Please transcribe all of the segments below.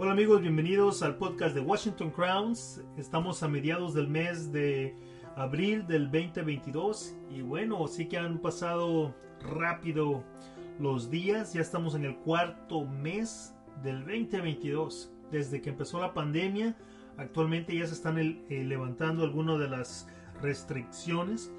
Hola amigos, bienvenidos al podcast de Washington Crowns. Estamos a mediados del mes de abril del 2022 y bueno, sí que han pasado rápido los días. Ya estamos en el cuarto mes del 2022. Desde que empezó la pandemia, actualmente ya se están eh, levantando algunas de las restricciones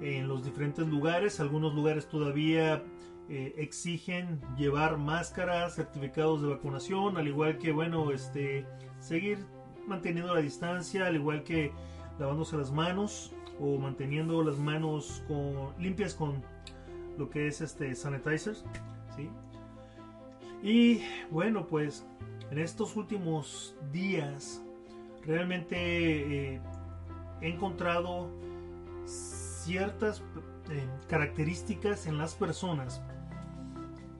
en los diferentes lugares. Algunos lugares todavía eh, exigen llevar máscaras, certificados de vacunación, al igual que, bueno, este, seguir manteniendo la distancia, al igual que lavándose las manos o manteniendo las manos con, limpias con lo que es este sanitizers, ¿sí? Y bueno, pues en estos últimos días realmente eh, he encontrado ciertas eh, características en las personas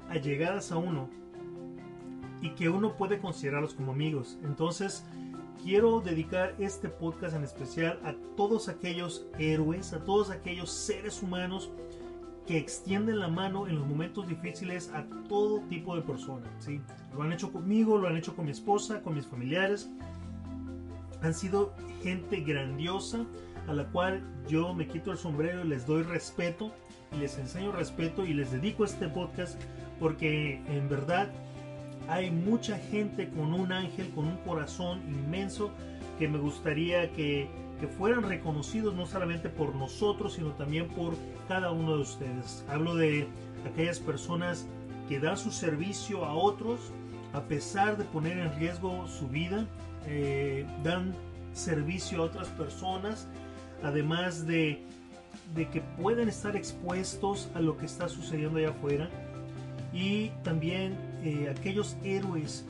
allegadas a uno y que uno puede considerarlos como amigos. Entonces, quiero dedicar este podcast en especial a todos aquellos héroes, a todos aquellos seres humanos que extienden la mano en los momentos difíciles a todo tipo de personas. ¿sí? Lo han hecho conmigo, lo han hecho con mi esposa, con mis familiares. Han sido gente grandiosa a la cual yo me quito el sombrero y les doy respeto y les enseño respeto y les dedico este podcast porque en verdad hay mucha gente con un ángel, con un corazón inmenso que me gustaría que, que fueran reconocidos no solamente por nosotros, sino también por cada uno de ustedes. Hablo de aquellas personas que dan su servicio a otros a pesar de poner en riesgo su vida, eh, dan servicio a otras personas, además de, de que pueden estar expuestos a lo que está sucediendo allá afuera y también eh, aquellos héroes,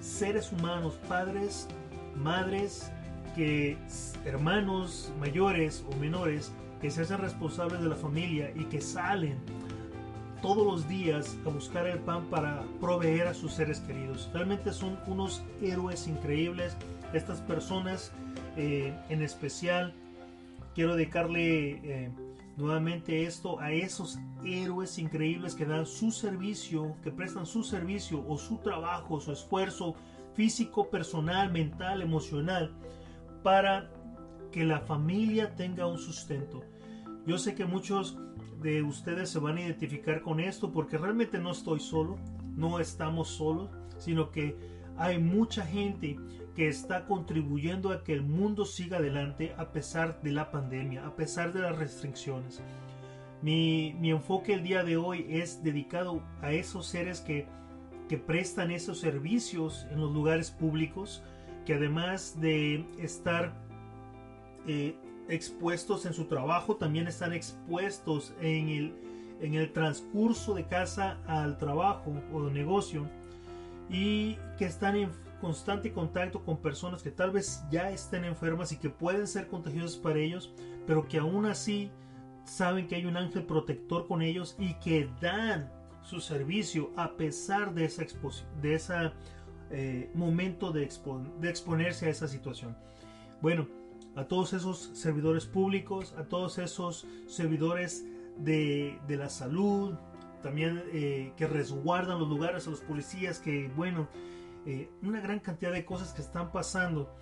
seres humanos, padres, madres, que hermanos mayores o menores que se hacen responsables de la familia y que salen todos los días a buscar el pan para proveer a sus seres queridos. Realmente son unos héroes increíbles. Estas personas eh, en especial quiero dedicarle eh, nuevamente esto a esos héroes increíbles que dan su servicio, que prestan su servicio o su trabajo, su esfuerzo físico, personal, mental, emocional, para que la familia tenga un sustento. Yo sé que muchos de ustedes se van a identificar con esto porque realmente no estoy solo, no estamos solos, sino que hay mucha gente que está contribuyendo a que el mundo siga adelante a pesar de la pandemia, a pesar de las restricciones. Mi, enfoque el día de hoy es dedicado a esos seres que, que prestan esos servicios en los lugares públicos, que además de estar eh, expuestos en su trabajo, también están expuestos en el, en el transcurso de casa al trabajo o negocio y que están en constante contacto con personas que tal vez ya estén enfermas y que pueden ser contagiosas para ellos, pero que aún así saben que hay un ángel protector con ellos y que dan su servicio a pesar de ese de esa, eh, momento de, de exponerse a esa situación. Bueno, a todos esos servidores públicos, a todos esos servidores de, de la salud, también eh, que resguardan los lugares, a los policías que, bueno, eh, una gran cantidad de cosas que están pasando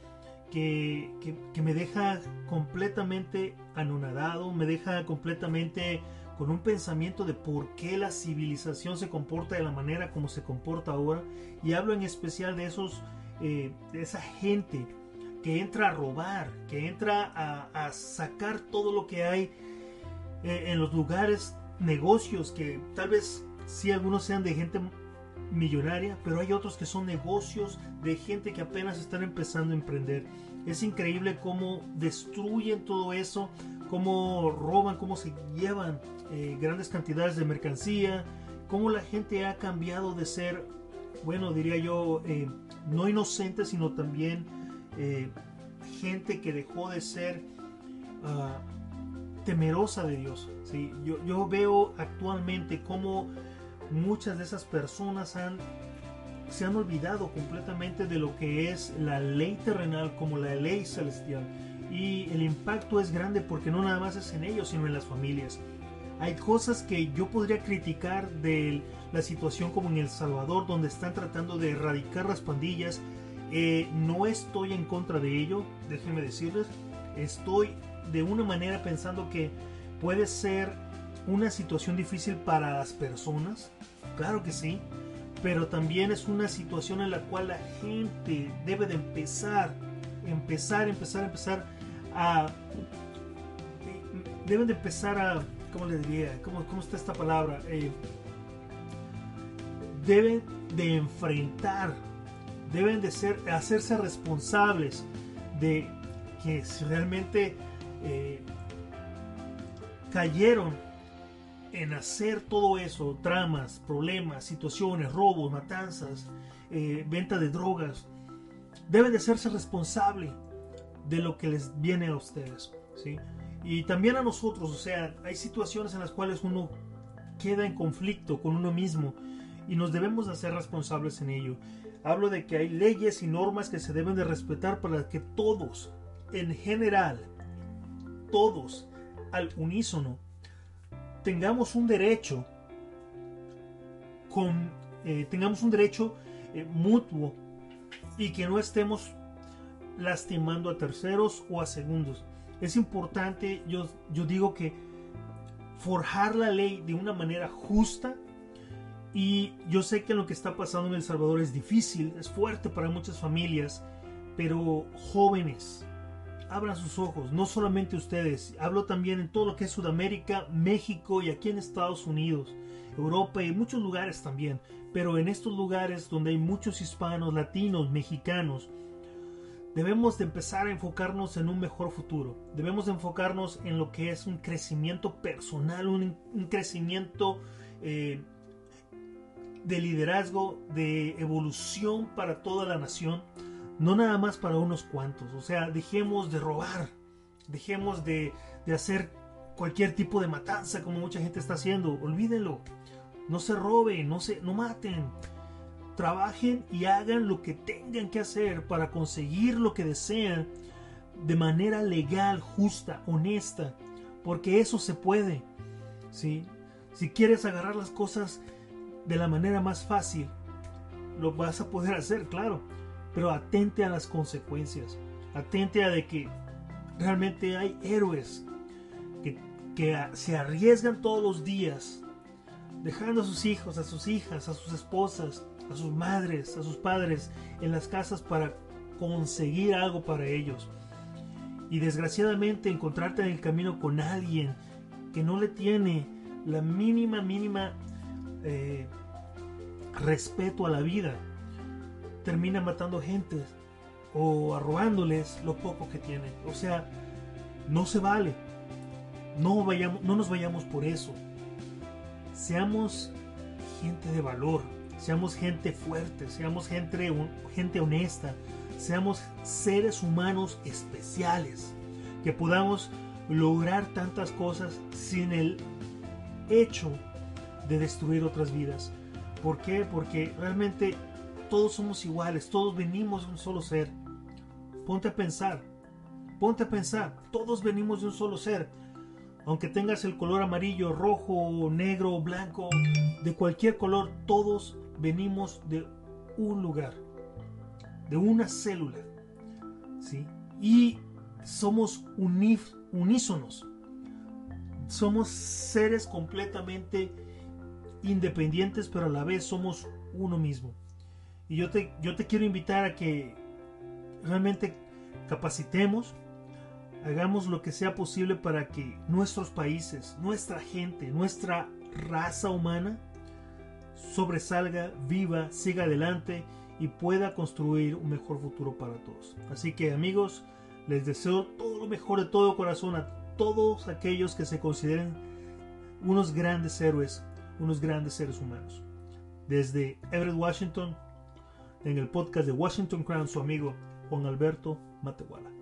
que, que, me deja completamente anonadado, me deja completamente con un pensamiento de por qué la civilización se comporta de la manera como se comporta ahora. Y hablo en especial de esos, eh, de esa gente que entra a robar, que entra a, sacar todo lo que hay eh, en los lugares, negocios que tal vez si algunos sean de gente millonaria, pero hay otros que son negocios de gente que apenas están empezando a emprender. Es increíble cómo destruyen todo eso, cómo roban, cómo se llevan eh, grandes cantidades de mercancía, cómo la gente ha cambiado de ser, bueno, diría yo, eh, no inocente, sino también eh, gente que dejó de ser ah, temerosa de Dios. ¿sí? Yo, yo veo actualmente cómo muchas de esas personas han, se han olvidado completamente de lo que es la ley terrenal como la ley celestial. Y el impacto es grande porque no nada más es en ellos, sino en las familias. Hay cosas que yo podría criticar de la situación como en El Salvador, donde están tratando de erradicar las pandillas. Eh, no estoy en contra de ello, déjenme decirles. Estoy de una manera pensando que puede ser una situación difícil para las personas. Claro que sí. Pero también es una situación en la cual la gente debe de empezar, empezar, empezar, empezar a... Deben de empezar a ¿cómo le diría? ¿Cómo, cómo está esta palabra? Eh, deben de enfrentar, deben de ser, hacerse responsables de que si realmente eh, cayeron en hacer todo eso, tramas, problemas, situaciones, robos, matanzas, eh, venta de drogas, deben de hacerse responsable de lo que les viene a ustedes, ¿sí? Y también a nosotros, o sea, hay situaciones en las cuales uno queda en conflicto con uno mismo y nos debemos hacer responsables en ello. Hablo de que hay leyes y normas que se deben de respetar para que todos, en general, todos, al unísono, tengamos un derecho con eh, tengamos un derecho eh, mutuo y que no estemos lastimando a terceros o a segundos. Es importante, yo, yo digo que forjar la ley de una manera justa y yo sé que lo que está pasando en El Salvador es difícil, es fuerte para muchas familias, pero jóvenes, abran sus ojos, no solamente ustedes, hablo también en todo lo que es Sudamérica, México y aquí en Estados Unidos, Europa y muchos lugares también, pero en estos lugares donde hay muchos hispanos, latinos, mexicanos, debemos de empezar a enfocarnos en un mejor futuro. Debemos de enfocarnos en lo que es un crecimiento personal, un, crecimiento eh, de liderazgo, de evolución para toda la nación, no nada más para unos cuantos. O sea, dejemos de robar, dejemos de, de hacer cualquier tipo de matanza como mucha gente está haciendo. Olvídenlo. No se roben, no se, no maten trabajen y hagan lo que tengan que hacer para conseguir lo que desean de manera legal, justa, honesta, porque eso se puede. ¿sí? Si quieres agarrar las cosas de la manera más fácil, lo vas a poder hacer, claro, pero atente a las consecuencias, atente a de que realmente hay héroes que, que se arriesgan todos los días, dejando a sus hijos, a sus hijas, a sus esposas, a sus madres, a sus padres en las casas para conseguir algo para ellos. Y desgraciadamente encontrarte en el camino con alguien que no le tiene la mínima, mínima eh, respeto a la vida, termina matando gente o arrobándoles lo poco que tienen. O sea, no se vale. No, vayamos, no nos vayamos por eso. Seamos gente de valor seamos gente fuerte, seamos gente, gente honesta, seamos seres humanos especiales, que podamos lograr tantas cosas sin el hecho de destruir otras vidas. ¿Por qué? Porque realmente todos somos iguales, todos venimos de un solo ser. Ponte a pensar, ponte a pensar, todos venimos de un solo ser. Aunque tengas el color amarillo, rojo, negro, blanco, de cualquier color, todos venimos de un lugar, de una célula, ¿sí? Y somos unísonos. Somos seres completamente independientes, pero a la vez somos uno mismo. Y yo te, yo te quiero invitar a que realmente capacitemos, hagamos lo que sea posible para que nuestros países, nuestra gente, nuestra raza humana, sobresalga, viva, siga adelante y pueda construir un mejor futuro para todos. Así que amigos, les deseo todo lo mejor de todo corazón a todos aquellos que se consideren unos grandes héroes, unos grandes seres humanos. Desde Everett, Washington, en el podcast de Washington Crown, su amigo Juan Alberto Matehuala.